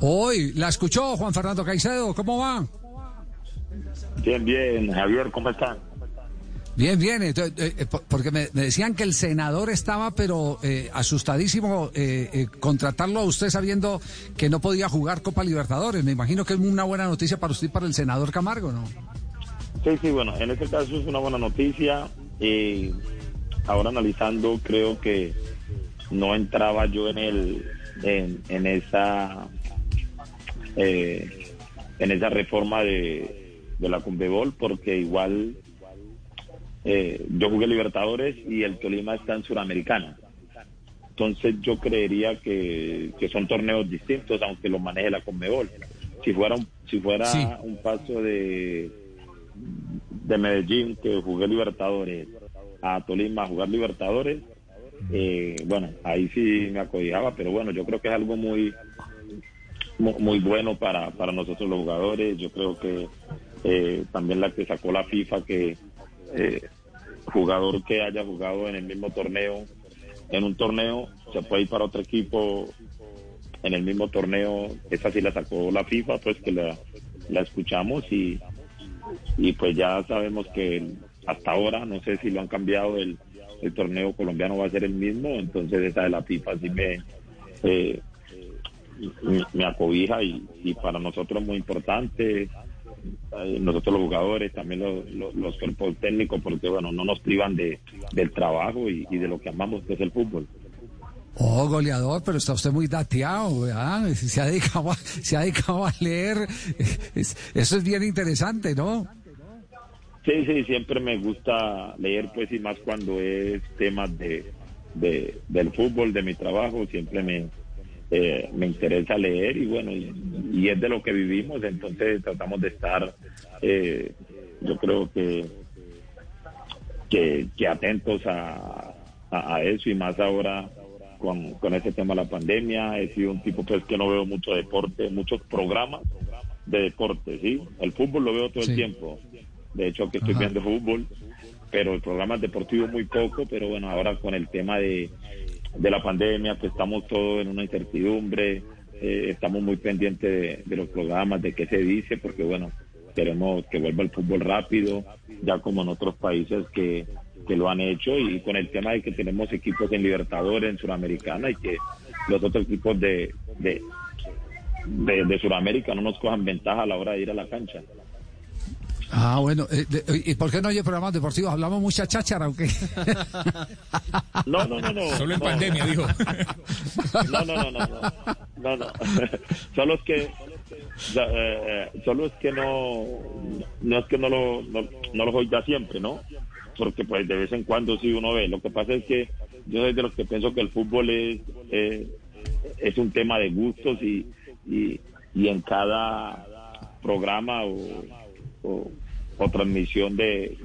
Hoy, ¿la escuchó Juan Fernando Caicedo? ¿Cómo va? Bien, bien. Javier, ¿cómo están? Bien, bien. Entonces, eh, eh, por- porque me, me decían que el senador estaba, pero eh, asustadísimo eh, eh, contratarlo a usted sabiendo que no podía jugar Copa Libertadores. Me imagino que es una buena noticia para usted y para el senador Camargo, ¿no? Sí, sí, bueno, en este caso es una buena noticia. Eh, ahora analizando, creo que no entraba yo en el en, en esa eh, en esa reforma de, de la Conmebol porque igual eh, yo jugué Libertadores y el Tolima está en Suramericana. Entonces yo creería que, que son torneos distintos aunque lo maneje la Conmebol. Si fuera un, si fuera Sí. un paso de de Medellín que jugué Libertadores a Tolima a jugar Libertadores, eh, bueno, ahí sí me acodijaba, pero bueno, yo creo que es algo muy mu- muy bueno para, para nosotros los jugadores. Yo creo que eh, también la que sacó la FIFA, que eh, jugador que haya jugado en el mismo torneo, en un torneo, se puede ir para otro equipo en el mismo torneo. Esa sí la sacó la FIFA, pues que la, la escuchamos y, y pues ya sabemos que hasta ahora, no sé si lo han cambiado, el, el torneo colombiano va a ser el mismo, entonces esa de la FIFA sí me... eh, me, acobija y, y para nosotros es muy importante, eh, nosotros los jugadores, también los, los, los cuerpos técnicos, porque bueno, no nos privan de, del trabajo y, y de lo que amamos, que es el fútbol. Oh, goleador, pero está usted muy dateado, ¿verdad? Se ha dedicado a, se ha dedicado a leer. Es- Eso es bien interesante, ¿no? Sí, sí, siempre me gusta leer, pues, y más cuando es temas de, de- del fútbol, de mi trabajo, siempre me, eh, me interesa leer y bueno, y, y es de lo que vivimos, entonces tratamos de estar, eh, yo creo que, que, que atentos a, a, a eso y más ahora con, con ese tema de la pandemia. He sido un tipo pues que no veo mucho deporte, muchos programas de deporte, ¿sí? El fútbol lo veo todo Sí. el tiempo. De hecho, que estoy Ajá. viendo fútbol, pero el programa deportivo muy poco, pero bueno, ahora con el tema de, de la pandemia, pues estamos todos en una incertidumbre, eh, estamos muy pendientes de, los programas, de qué se dice, porque bueno, queremos que vuelva el fútbol rápido, ya como en otros países que, que lo han hecho, y con el tema de que tenemos equipos en Libertadores, en Suramericana, y que los otros equipos de, de, de, de Sudamérica no nos cojan ventaja a la hora de ir a la cancha. Ah, bueno. eh, de- ¿Y por qué no hay programas deportivos? ¿Hablamos mucha cháchara o qué? No, no, no, no. Solo en no. pandemia, dijo. No, no, no, no, no. No, no. Solo es que eh, eh, solo es que no no es que no lo no, no lo oiga siempre, ¿no? Porque pues de vez en cuando sí uno ve. Lo que pasa es que yo soy de los que pienso que el fútbol es eh, es un tema de gustos y y, y en cada programa o, o, o transmisión de,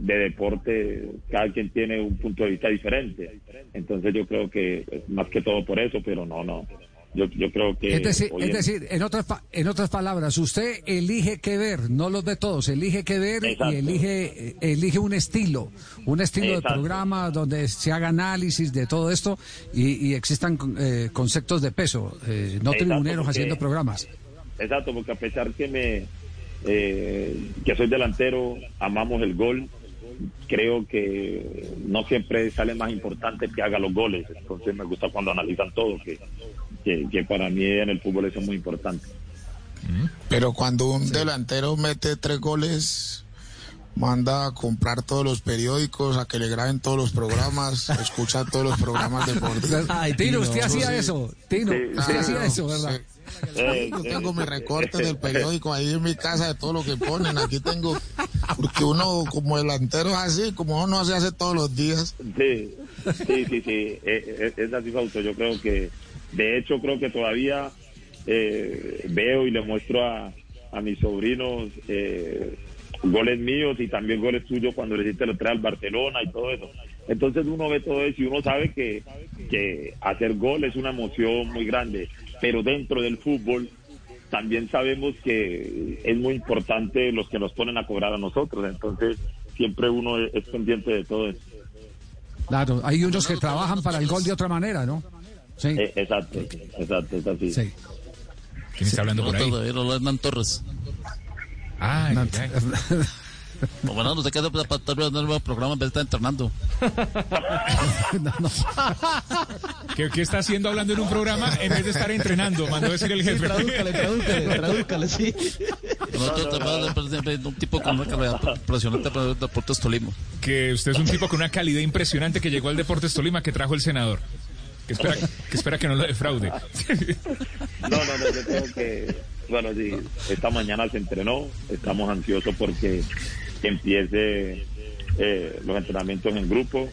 de deporte, cada quien tiene un punto de vista diferente. Entonces yo creo que es más que todo por eso, pero no, no. Yo, yo creo que... Es decir, es en- decir en, otras, en otras palabras, usted elige qué ver, no los ve todos, elige qué ver Exacto. y elige, eh, elige un estilo, un estilo de programa donde se haga análisis de todo esto y, y existan eh, conceptos de peso, eh, no Exacto, tribuneros porque- haciendo programas. Exacto, porque a pesar que me eh, que soy delantero, amamos el gol, creo que no siempre sale más importante que haga los goles. Entonces me gusta cuando analizan todo, que, que, que para mí en el fútbol eso es muy importante. Pero cuando un delantero mete tres goles, manda a comprar todos los periódicos, a que le graben todos los programas, escucha todos los programas deportivos. Ay, Tino, usted hacía sí. eso, Tino, Sí, usted hacía eso, ¿verdad? sí. Yo tengo mis recortes del periódico ahí en mi casa de todo lo que ponen. Aquí tengo, porque uno como delantero es así, como uno se hace todos los días. Sí, sí, sí, sí, eh, eh, es así, Fausto. Yo creo que, de hecho, creo que todavía eh, veo y le muestro a, a mis sobrinos eh, goles míos y también goles tuyos cuando le hiciste lo trae al Barcelona y todo eso. Entonces uno ve todo eso y uno sabe que, que hacer gol es una emoción muy grande, pero dentro del fútbol también sabemos que es muy importante los que nos ponen a cobrar a nosotros, entonces siempre uno es, pendiente de todo eso. Claro, hay unos que trabajan para el gol de otra manera, ¿no? Sí. Eh, exacto, exacto, es así. Sí. ¿Quién está hablando por ahí? Hernán Torres. Ay, Bueno, no sé qué para estar viendo el nuevo programa en vez de estar entrenando. ¿Qué, qué está haciendo hablando en un programa en vez de estar entrenando? Mandó decir el jefe. Sí. Nosotros tratamos de- de- de un tipo con una calidad impresionante para el Deportes Tolima. Que usted es un tipo con una calidad impresionante que llegó al Deportes Tolima que trajo el senador. Que espera que, espera que no lo defraude. No, no, no, yo creo que, bueno, sí, esta mañana se entrenó, estamos ansiosos porque empiece eh, los entrenamientos en grupo.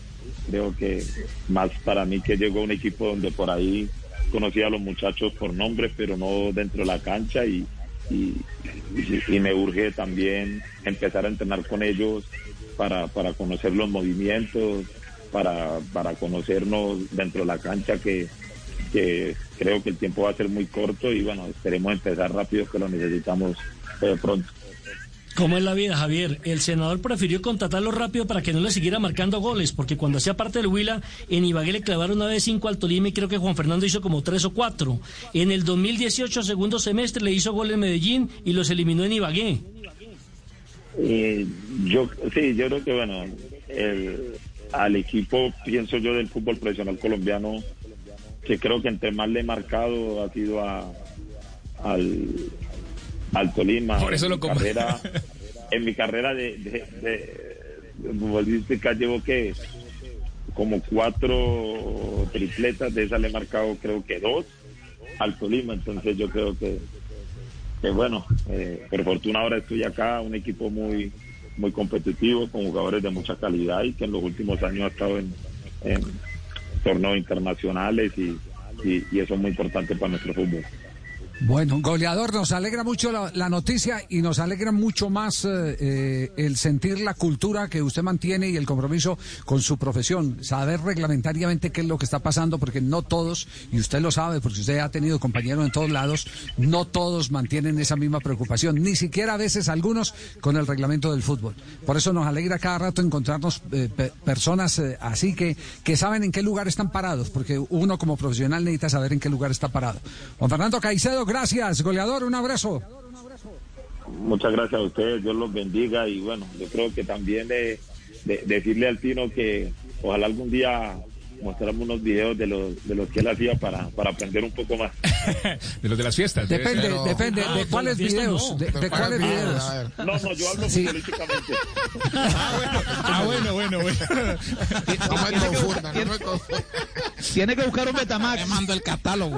Creo que más para mí que llegó un equipo donde por ahí conocía a los muchachos por nombre, pero no dentro de la cancha y- y me urge también empezar a entrenar con ellos para, para conocer los movimientos, para, para conocernos dentro de la cancha que, que creo que el tiempo va a ser muy corto y bueno, esperemos empezar rápido que lo necesitamos eh, pronto. ¿Cómo es la vida, Javier? El senador prefirió contratarlo rápido para que no le siguiera marcando goles, porque cuando hacía parte del Huila, en Ibagué le clavaron una vez cinco al Tolima y creo que Juan Fernando hizo como tres o cuatro. En el 2018, segundo semestre, le hizo gol en Medellín y los eliminó en Ibagué. Eh, yo sí, yo creo que bueno, el- al equipo pienso yo del fútbol profesional colombiano que creo que entre más le he marcado ha sido a, al al Tolima. Por eso en lo mi carrera, en mi carrera de, de futbolística llevo que como cuatro tripletas, de esas le he marcado creo que dos al Tolima, entonces yo creo que, que bueno, eh, por fortuna ahora estoy acá, un equipo muy muy competitivo, con jugadores de mucha calidad y que en los últimos años ha estado en, en torneos internacionales y, y, eso es muy importante para nuestro fútbol. Bueno, goleador, nos alegra mucho la, noticia y nos alegra mucho más eh, eh, el sentir la cultura que usted mantiene y el compromiso con su profesión, saber reglamentariamente qué es lo que está pasando, porque no todos, y usted lo sabe, porque usted ha tenido compañeros en todos lados, no todos mantienen esa misma preocupación, ni siquiera a veces algunos con el reglamento del fútbol. Por eso nos alegra cada rato encontrarnos eh, pe- personas así que, que saben en qué lugar están parados, porque uno como profesional necesita saber en qué lugar está parado. Juan Fernando Caicedo, gracias, goleador, un abrazo. Muchas gracias a ustedes, Dios los bendiga y bueno, yo creo que también de, de- decirle al Tino que ojalá algún día mostramos unos videos de los, de los que él hacía para, para aprender un poco más. De los de las fiestas. Depende, depende, Ah, ¿de cuáles videos? no. ¿De, de cuáles Ah, videos? a ver. No, no, yo hablo Sí. futbolísticamente. Ah, bueno, bueno, bueno. No me confundan, no me confundan. Tiene que buscar un Betamax. Me mando el catálogo.